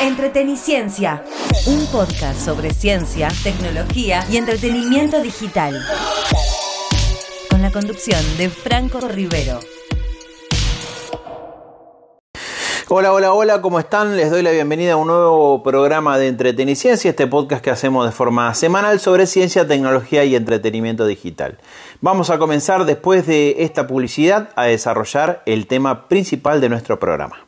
Entreteniciencia, un podcast sobre ciencia, tecnología y entretenimiento digital. Con la conducción de Franco Rivero. Hola, hola, hola, ¿cómo están? Les doy la bienvenida a un nuevo programa de Entreteniciencia, este podcast que hacemos de forma semanal sobre ciencia, tecnología y entretenimiento digital. Vamos a comenzar después de esta publicidad a desarrollar el tema principal de nuestro programa.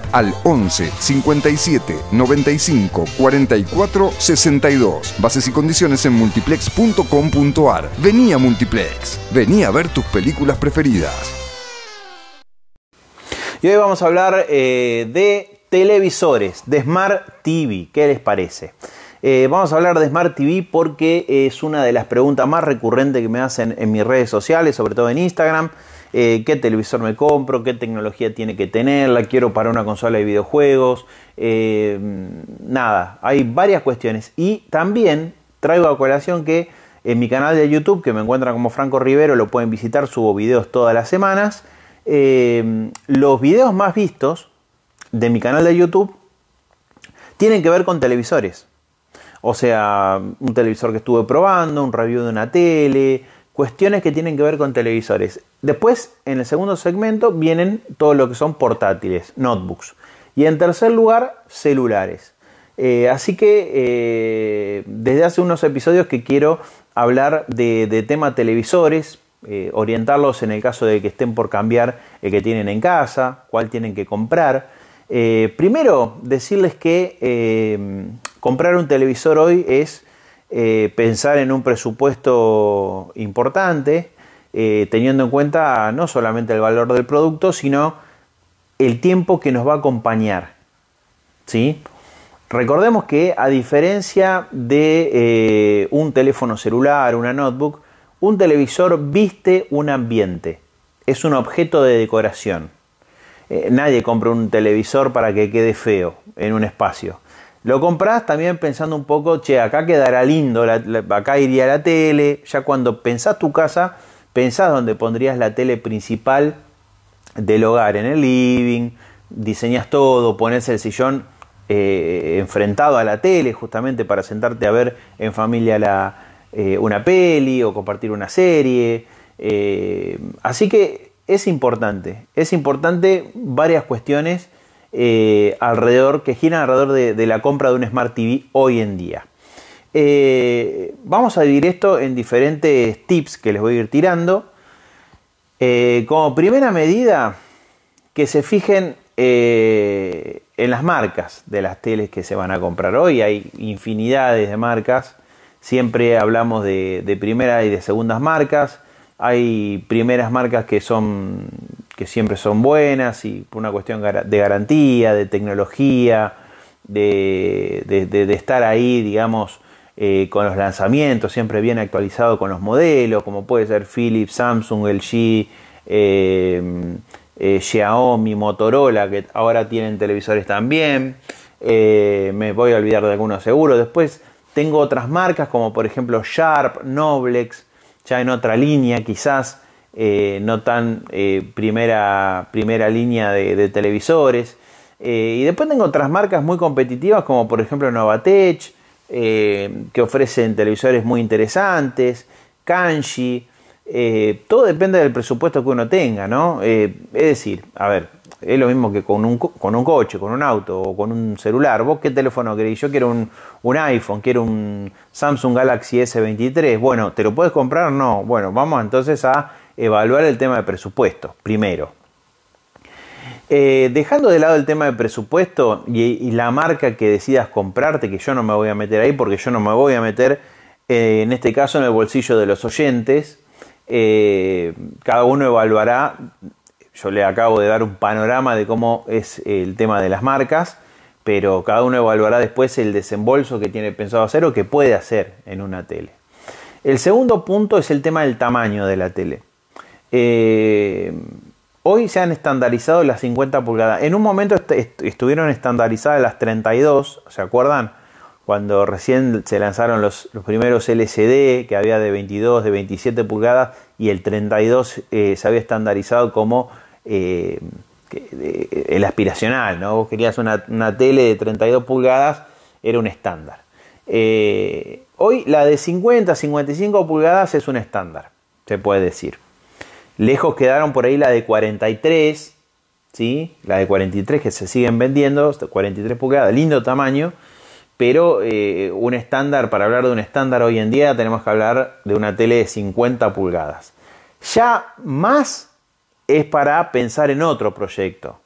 al 11 57 95 44 62. Bases y condiciones en multiplex.com.ar. Vení a Multiplex. Vení a ver tus películas preferidas. Y hoy vamos a hablar eh, de televisores, de Smart TV. ¿Qué les parece? Eh, vamos a hablar de Smart TV porque es una de las preguntas más recurrentes que me hacen en mis redes sociales, sobre todo en Instagram. Eh, qué televisor me compro, qué tecnología tiene que tener, la quiero para una consola de videojuegos, eh, nada, hay varias cuestiones. Y también traigo a colación que en mi canal de YouTube, que me encuentran como Franco Rivero, lo pueden visitar, subo videos todas las semanas. Eh, los videos más vistos de mi canal de YouTube tienen que ver con televisores. O sea, un televisor que estuve probando, un review de una tele, cuestiones que tienen que ver con televisores. Después, en el segundo segmento, vienen todo lo que son portátiles, notebooks. Y en tercer lugar, celulares. Eh, así que eh, desde hace unos episodios que quiero hablar de, tema televisores, eh, orientarlos en el caso de que estén por cambiar el que tienen en casa, cuál tienen que comprar. primero, decirles que comprar un televisor hoy es pensar en un presupuesto importante, eh, teniendo en cuenta no solamente el valor del producto, sino el tiempo que nos va a acompañar. ¿sí? Recordemos que a diferencia de eh, un teléfono celular, una notebook, un televisor viste un ambiente, es un objeto de decoración. Eh, nadie compra un televisor para que quede feo en un espacio. Lo compras también pensando un poco, che, acá quedará lindo, acá iría la tele, ya cuando pensás tu casa, pensás dónde pondrías la tele principal del hogar, en el living, diseñas todo, pones el sillón eh, enfrentado a la tele justamente para sentarte a ver en familia eh, una peli o compartir una serie. Eh, así que es importante, es importante varias cuestiones alrededor que giran alrededor de la compra de un Smart TV hoy en día. Eh, vamos a dividir esto en diferentes tips que les voy a ir tirando. Eh, como primera medida, que se fijen eh, en las marcas de las teles que se van a comprar hoy. Hay infinidades de marcas. Siempre hablamos de, de primeras y de segundas marcas. Hay primeras marcas que son que siempre son buenas y por una cuestión de garantía, de tecnología, de, de estar ahí, digamos, eh, con los lanzamientos, siempre bien actualizado con los modelos, como puede ser Philips, Samsung, LG, eh, eh, Xiaomi, Motorola, que ahora tienen televisores también. me voy a olvidar de algunos seguros. Después tengo otras marcas como por ejemplo Sharp, Noblex, ya en otra línea quizás. no tan primera, primera línea de, televisores. y después tengo otras marcas muy competitivas como por ejemplo Novatech, eh, que ofrecen televisores muy interesantes, Kanji, eh, todo depende del presupuesto que uno tenga, ¿no? Eh, es decir, a ver, es lo mismo que con un, con un coche, con un auto o con un celular. ¿Vos qué teléfono querés? Yo quiero un, un iPhone, quiero un Samsung Galaxy S23. Bueno, ¿te lo puedes comprar? No. Bueno, vamos entonces a evaluar el tema de presupuesto primero. Eh, dejando de lado el tema de presupuesto y, la marca que decidas comprarte, que yo no me voy a meter ahí porque yo no me voy a meter eh, en este caso en el bolsillo de los oyentes, eh, cada uno evaluará, yo le acabo de dar un panorama de cómo es el tema de las marcas, pero cada uno evaluará después el desembolso que tiene pensado hacer o que puede hacer en una tele. El segundo punto es el tema del tamaño de la tele. Eh, hoy se han estandarizado las 50 pulgadas. En un momento estuvieron estandarizadas las 32, ¿se acuerdan? Cuando recién se lanzaron los, primeros LCD, que había de 22, de 27 pulgadas, y el 32 eh, se había estandarizado como eh, el aspiracional, ¿no? Vos querías una, tele de 32 pulgadas, era un estándar. Eh, hoy la de 50, 55 pulgadas es un estándar, se puede decir. Lejos quedaron por ahí la de 43, ¿sí? La de 43 que se siguen vendiendo, 43 pulgadas, lindo tamaño, pero eh, un estándar, para hablar de un estándar hoy en día tenemos que hablar de una tele de 50 pulgadas. Ya más es para pensar en otro proyecto.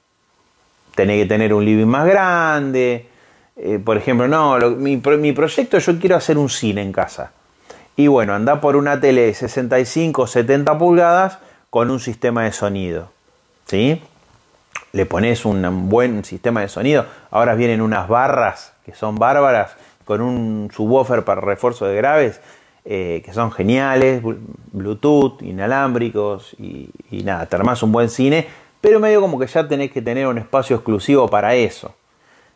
Tenés que tener un living más grande. Eh, por ejemplo, no, mi, proyecto yo quiero hacer un cine en casa. Y bueno, anda por una tele de 65 o 70 pulgadas con un sistema de sonido. ¿Sí? Le pones un buen sistema de sonido. Ahora vienen unas barras que son bárbaras con un subwoofer para refuerzo de graves eh, que son geniales, Bluetooth, inalámbricos y, nada, te un buen cine, pero medio como que ya tenés que tener un espacio exclusivo para eso.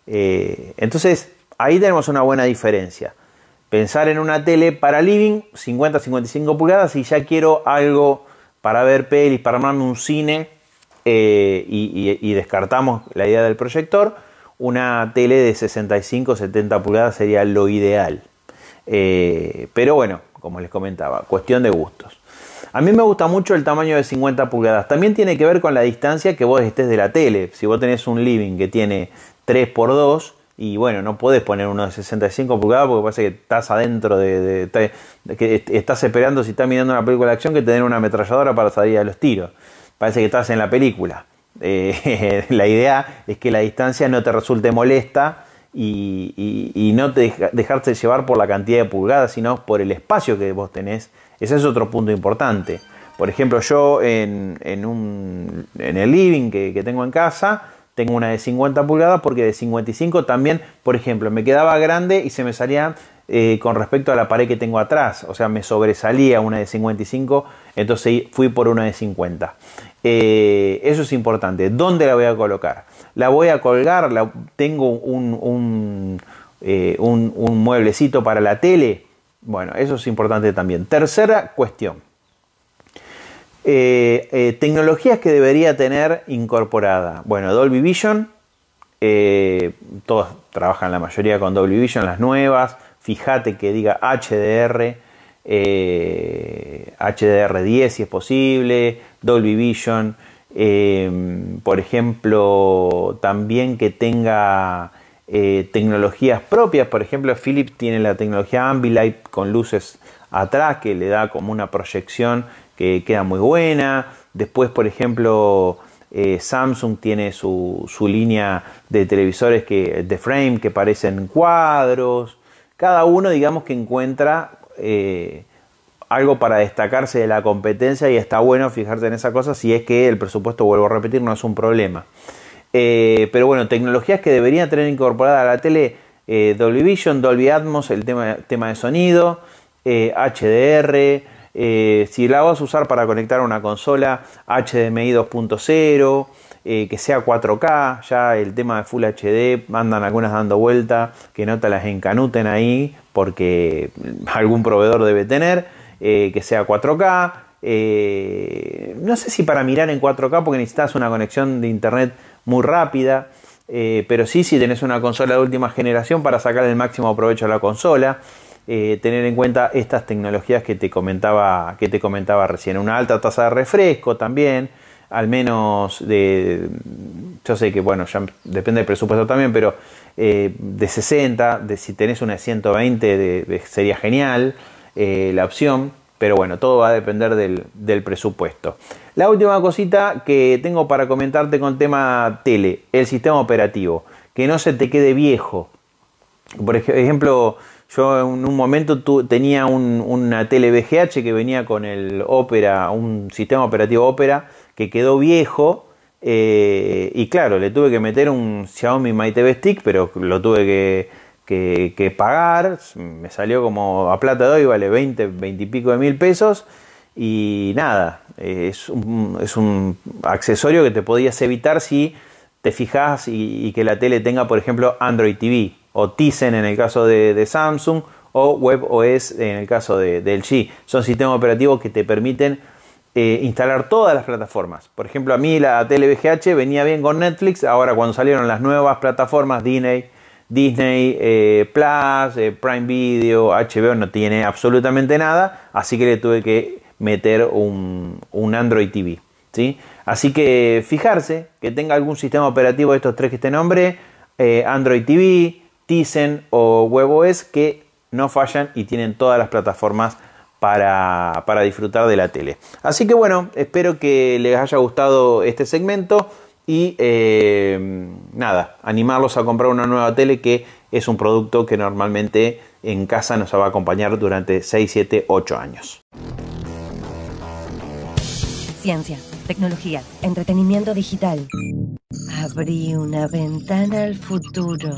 Eh, entonces, ahí tenemos una buena diferencia. Pensar en una tele para living, 50-55 pulgadas, y ya quiero algo para ver pelis, para armarme un cine, eh, y, y, descartamos la idea del proyector, una tele de 65-70 pulgadas sería lo ideal. Eh, pero bueno, como les comentaba, cuestión de gustos. A mí me gusta mucho el tamaño de 50 pulgadas. También tiene que ver con la distancia que vos estés de la tele. Si vos tenés un living que tiene 3x2 y bueno, no podés poner uno de 65 pulgadas porque parece que estás adentro de, que estás esperando si estás mirando una película de acción que tener una ametralladora para salir a los tiros. Parece que estás en la película. Eh, la idea es que la distancia no te resulte molesta y, no te dejarte llevar por la cantidad de pulgadas, sino por el espacio que vos tenés. Ese es otro punto importante. Por ejemplo, yo en, un, en el living que, tengo en casa, tengo una de 50 pulgadas porque de 55 también, por ejemplo, me quedaba grande y se me salía eh, con respecto a la pared que tengo atrás. O sea, me sobresalía una de 55, entonces fui por una de 50. Eh, eso es importante. ¿Dónde la voy a colocar? La voy a colgar, la, tengo un, eh, un, un, mueblecito para la tele. Bueno, eso es importante también. Tercera cuestión. Eh, tecnologías que debería tener incorporada. Bueno, Dolby Vision. todos trabajan la mayoría con Dolby Vision, las nuevas. Fíjate que diga HDR. HDR10 si es posible, Dolby Vision, em, por ejemplo, también que tenga eh, tecnologías propias, por ejemplo, Philips tiene la tecnología Ambilight con luces atrás que le da como una proyección que queda muy buena. Después, por ejemplo, eh, Samsung tiene su, línea de televisores que, de frame que parecen cuadros. Cada uno, digamos, que encuentra eh, algo para destacarse de la competencia y está bueno fijarse en esa cosa si es que el presupuesto, vuelvo a repetir, no es un problema. Eh, pero bueno, tecnologías que deberían tener incorporada a la tele, eh, Dolby Vision, Dolby Atmos, el tema, tema de sonido, HDR, eh, si la vas a usar para conectar a una consola, HDMI 2.0, que sea 4K, ya el tema de Full HD, andan algunas dando vuelta, que no te las encanuten ahí, porque algún proveedor debe tener. Eh, que sea 4K. Eh, no sé si para mirar en 4K porque necesitas una conexión de internet muy rápida, eh, pero sí si tenés una consola de última generación para sacar el máximo provecho a la consola. tener en cuenta estas tecnologías que te comentaba que te comentaba recién una alta tasa de refresco también al menos de yo sé que bueno ya depende del presupuesto también pero de 60 de si tenés una de 120 sería genial eh, la opción, pero bueno, todo va a depender del, presupuesto. La última cosita que tengo para comentarte con tema tele, el sistema operativo, que no se te quede viejo. Por ejemplo, yo en un momento tenía una tele VGH que venía con el Opera, un sistema operativo Opera que quedó viejo Eh, y claro, le tuve que meter un Xiaomi My TV Stick, pero lo tuve que, pagar. Me salió como a plata de hoy, vale 20, 20 y pico de mil pesos. Y nada, es un, es un accesorio que te podías evitar si te fijas y, que la tele tenga, por ejemplo, Android TV o Tizen en el caso de, Samsung o WebOS en el caso de, de LG. Son sistemas operativos que te permiten eh, instalar todas las plataformas. Por ejemplo, a mí la tele VGH venía bien con Netflix, ahora cuando salieron las nuevas plataformas Disney, Disney eh, Plus, eh, Prime Video, HBO no tiene absolutamente nada, así que le tuve que meter un, Android TV. ¿sí? Así que fijarse que tenga algún sistema operativo de estos tres que te nombré, Android TV, Tizen o WebOS que no fallan y tienen todas las plataformas para, disfrutar de la tele. Así que bueno, espero que les haya gustado este segmento y eh, nada, animarlos a comprar una nueva tele que es un producto que normalmente en casa nos va a acompañar durante 6, 7, 8 años. Ciencia, tecnología, entretenimiento digital. Abrí una ventana al futuro.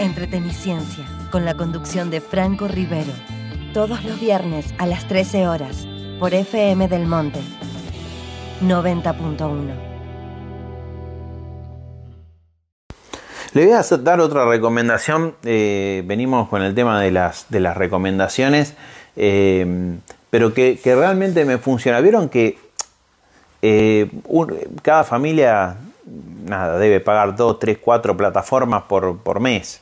Entreteniciencia, con la conducción de Franco Rivero todos los viernes a las 13 horas por FM del Monte 90.1. Le voy a dar otra recomendación. Eh, venimos con el tema de las, recomendaciones, eh, pero que, realmente me funciona. Vieron que eh, cada familia nada, debe pagar 2, 3, 4 plataformas por, por mes.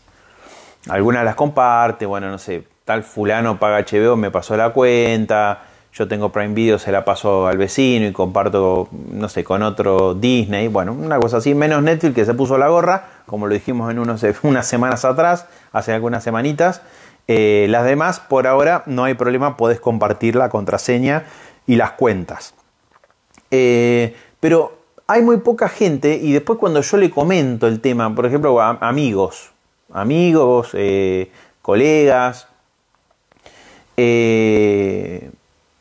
Algunas las comparte, bueno, no sé, tal fulano paga HBO, me pasó la cuenta, yo tengo Prime Video, se la paso al vecino y comparto, no sé, con otro Disney, bueno, una cosa así, menos Netflix que se puso la gorra, como lo dijimos en unos, unas semanas atrás, hace algunas semanitas. Eh, las demás, por ahora, no hay problema, podés compartir la contraseña y las cuentas. Eh, pero hay muy poca gente y después cuando yo le comento el tema, por ejemplo, amigos, amigos, eh, colegas,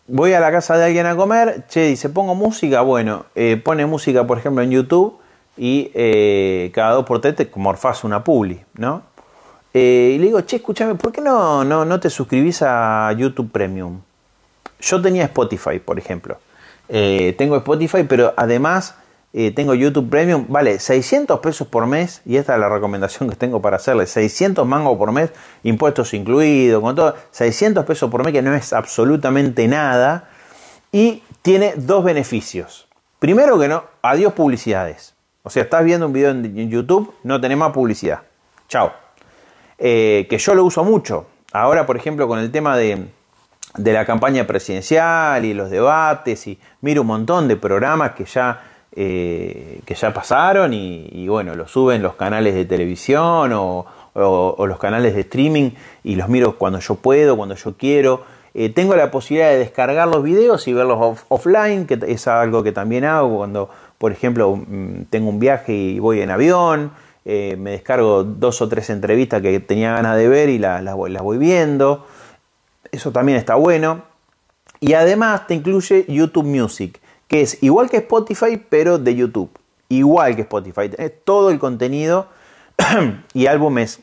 voy a la casa de alguien a comer, che, dice, pongo música, bueno, pone música, por ejemplo, en YouTube y eh, cada dos por tres te morfás una publi, ¿no? y le digo, che, escúchame, ¿por qué no, no, no te suscribís a YouTube Premium? Yo tenía Spotify, por ejemplo. tengo Spotify, pero además eh, tengo YouTube Premium, vale 600 pesos por mes, y esta es la recomendación que tengo para hacerle, 600 mangos por mes, impuestos incluidos, con todo, 600 pesos por mes, que no es absolutamente nada, y tiene dos beneficios. Primero que no, adiós publicidades. O sea, estás viendo un video en YouTube, no tenés más publicidad. Chao. Eh, que yo lo uso mucho. Ahora, por ejemplo, con el tema de, de la campaña presidencial y los debates, y miro un montón de programas que ya eh, que ya pasaron y, bueno, los suben los canales de televisión o, los canales de streaming y los miro cuando yo puedo, cuando yo quiero. Eh, tengo la posibilidad de descargar los videos y verlos offline, que es algo que también hago cuando, por ejemplo, tengo un viaje y voy en avión. Eh, me descargo dos o tres entrevistas que tenía ganas de ver y las, las voy viendo. Eso también está bueno. Y además te incluye YouTube Music que es igual que Spotify, pero de YouTube. Igual que Spotify. todo el contenido y álbumes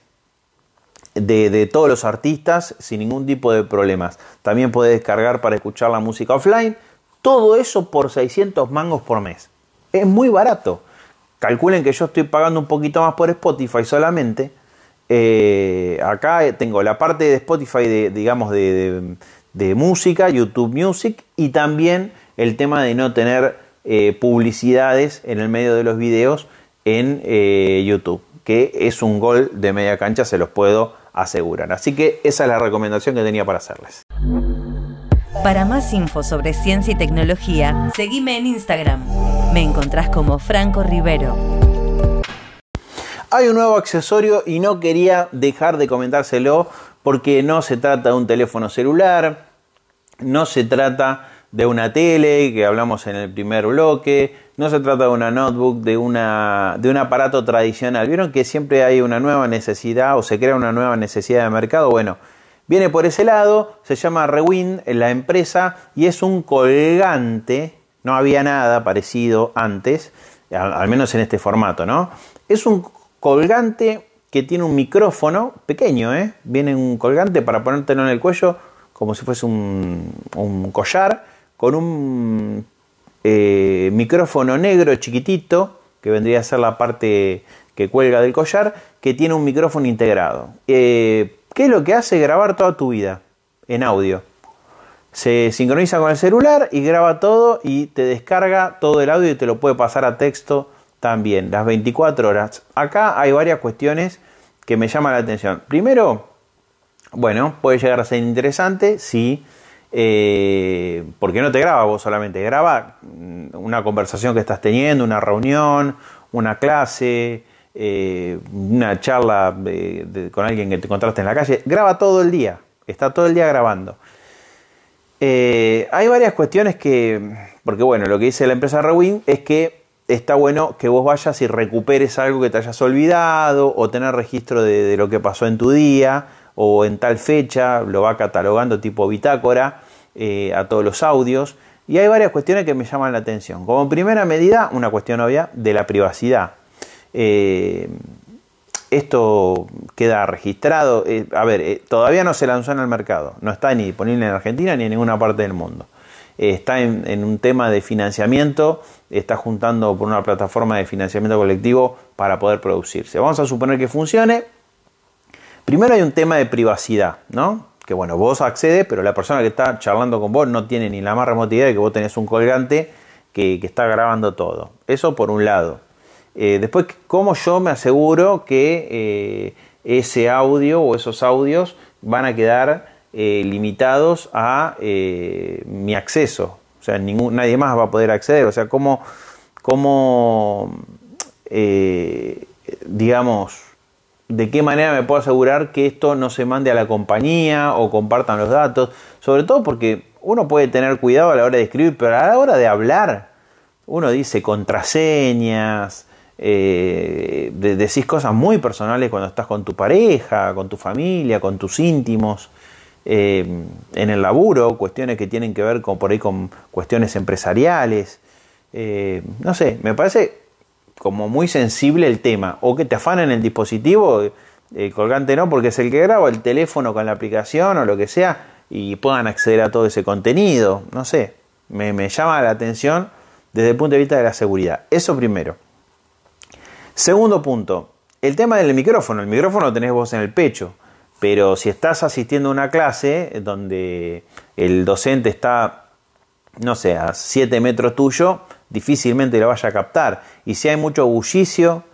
de, de, todos los artistas sin ningún tipo de problemas. También puedes descargar para escuchar la música offline. Todo eso por 600 mangos por mes. Es muy barato. Calculen que yo estoy pagando un poquito más por Spotify solamente. Eh, acá tengo la parte de Spotify de, digamos, de, música, YouTube Music y también el tema de no tener eh, publicidades en el medio de los videos en eh, YouTube, que es un gol de media cancha, se los puedo asegurar. Así que esa es la recomendación que tenía para hacerles. Para más info sobre ciencia y tecnología, seguime en Instagram. Me encontrás como Franco Rivero. Hay un nuevo accesorio y no quería dejar de comentárselo porque no se trata de un teléfono celular, no se trata de una tele, que hablamos en el primer bloque, no se trata de una notebook, de, una, de un aparato tradicional. Vieron que siempre hay una nueva necesidad o se crea una nueva necesidad de mercado. Bueno, viene por ese lado, se llama Rewind, la empresa, y es un colgante No había nada parecido antes, al, menos en este formato, ¿no? Es un colgante que tiene un micrófono pequeño, ¿eh? Viene un colgante para ponértelo en el cuello como si fuese un, collar, con un eh, micrófono negro chiquitito, que vendría a ser la parte que cuelga del collar, que tiene un micrófono integrado. Eh, ¿Qué es lo que hace? Grabar toda tu vida en audio. Se sincroniza con el celular y graba todo y te descarga todo el audio y te lo puede pasar a texto también, las 24 horas. Acá hay varias cuestiones que me llaman la atención. Primero, bueno, puede llegar a ser interesante si, eh, porque no te graba vos solamente, graba mm, una conversación que estás teniendo, una reunión, una clase, eh, una charla con alguien que te encontraste en la calle, graba todo el día, está todo el día grabando. Eh, hay varias cuestiones que, porque bueno, lo que dice la empresa Rewin es que está bueno que vos vayas y recuperes algo que te hayas olvidado o tener registro de, lo que pasó en tu día o en tal fecha, lo va catalogando tipo bitácora eh, a todos los audios. Y hay varias cuestiones que me llaman la atención. Como primera medida, una cuestión obvia de la privacidad. Eh, esto queda registrado. Eh, a ver, eh, todavía no se lanzó en el mercado. No está ni disponible en Argentina ni en ninguna parte del mundo. está en, un tema de financiamiento. Está juntando por una plataforma de financiamiento colectivo para poder producirse. Vamos a suponer que funcione. Primero hay un tema de privacidad, ¿no? Que bueno, vos accedes, pero la persona que está charlando con vos no tiene ni la más remota idea de que vos tenés un colgante que está grabando todo. Eso por un lado. Eh, después, ¿cómo yo me aseguro que eh, ese audio o esos audios van a quedar eh, limitados a mi acceso? O sea, ningún, nadie más va a poder acceder. O sea, ¿cómo, cómo digamos, de qué manera me puedo asegurar que esto no se mande a la compañía o compartan los datos? Sobre todo porque uno puede tener cuidado a la hora de escribir, pero a la hora de hablar, uno dice contraseñas, eh, decís cosas muy personales cuando estás con tu pareja, con tu familia, con tus íntimos, eh, en el laburo, cuestiones que tienen que ver con, por ahí con cuestiones empresariales. Eh, no sé, me parece como muy sensible el tema. O que te afanen el dispositivo, el colgante no, porque es el que graba el teléfono con la aplicación o lo que sea, y puedan acceder a todo ese contenido. No sé, me, me llama la atención desde el punto de vista de la seguridad. Eso primero. Segundo punto, el tema del micrófono. El micrófono lo tenés vos en el pecho, pero si estás asistiendo a una clase donde el docente está, no sé, a 7 metros tuyo, difícilmente lo vaya a captar. Y si hay mucho bullicio,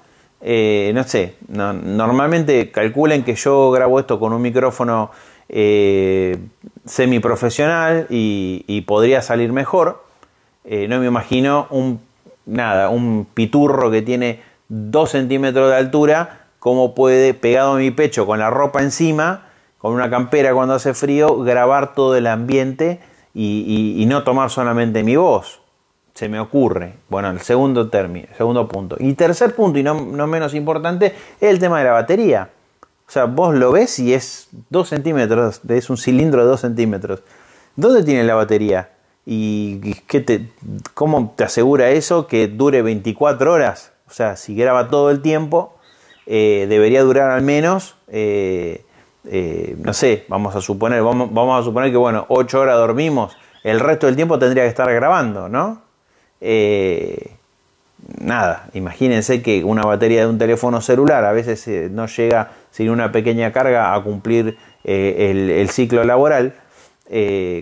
eh, no sé, normalmente calculen que yo grabo esto con un micrófono eh, semiprofesional y, podría salir mejor. Eh, no me imagino un, nada, un piturro que tiene 2 centímetros de altura, como puede, pegado a mi pecho con la ropa encima, con una campera cuando hace frío, grabar todo el ambiente y, no tomar solamente mi voz. Se me ocurre. Bueno, el segundo término, segundo punto. Y tercer punto, y no, menos importante, es el tema de la batería. O sea, vos lo ves y es 2 centímetros, es un cilindro de 2 centímetros. ¿Dónde tiene la batería? ¿Y qué te, cómo te asegura eso que dure 24 horas? Sea, si graba todo el tiempo, eh, debería durar al menos, eh, eh, no sé, vamos a suponer, vamos, vamos, a suponer que, bueno, 8 horas dormimos, el resto del tiempo tendría que estar grabando, ¿no? nada, imagínense que una batería de un teléfono celular a veces no llega sin una pequeña carga a cumplir el, ciclo laboral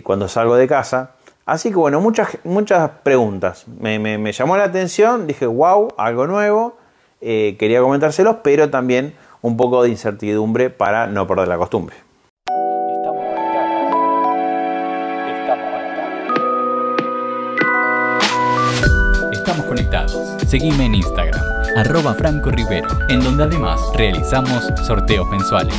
cuando salgo de casa. Así que bueno, muchas, muchas preguntas. Me, llamó la atención, dije, wow, algo nuevo. Eh, quería comentárselos, pero también un poco de incertidumbre para no perder la costumbre. Estamos conectados. Seguime en Instagram, arroba Franco Rivero, en donde además realizamos sorteos mensuales.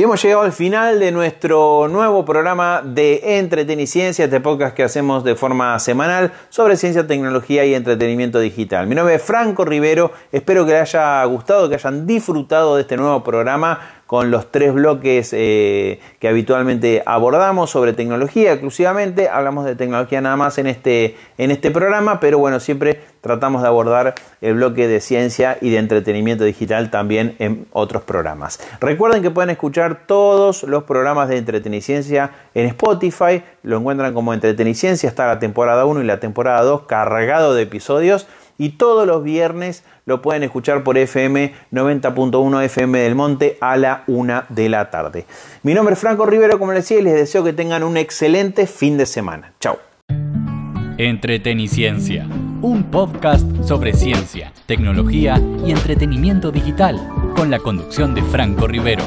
Y hemos llegado al final de nuestro nuevo programa de Entreteniciencia, este podcast que hacemos de forma semanal sobre ciencia, tecnología y entretenimiento digital. Mi nombre es Franco Rivero, espero que les haya gustado, que hayan disfrutado de este nuevo programa con los tres bloques eh, que habitualmente abordamos sobre tecnología exclusivamente. Hablamos de tecnología nada más en este, en este programa, pero bueno, siempre tratamos de abordar el bloque de ciencia y de entretenimiento digital también en otros programas. Recuerden que pueden escuchar todos los programas de Entreteniciencia en Spotify, lo encuentran como Entreteniciencia, está la temporada 1 y la temporada 2 cargado de episodios y todos los viernes lo pueden escuchar por FM 90.1 FM del Monte a la 1 de la tarde. Mi nombre es Franco Rivero, como les decía, y les deseo que tengan un excelente fin de semana. Chao. Entreteniciencia, un podcast sobre ciencia, tecnología y entretenimiento digital, con la conducción de Franco Rivero.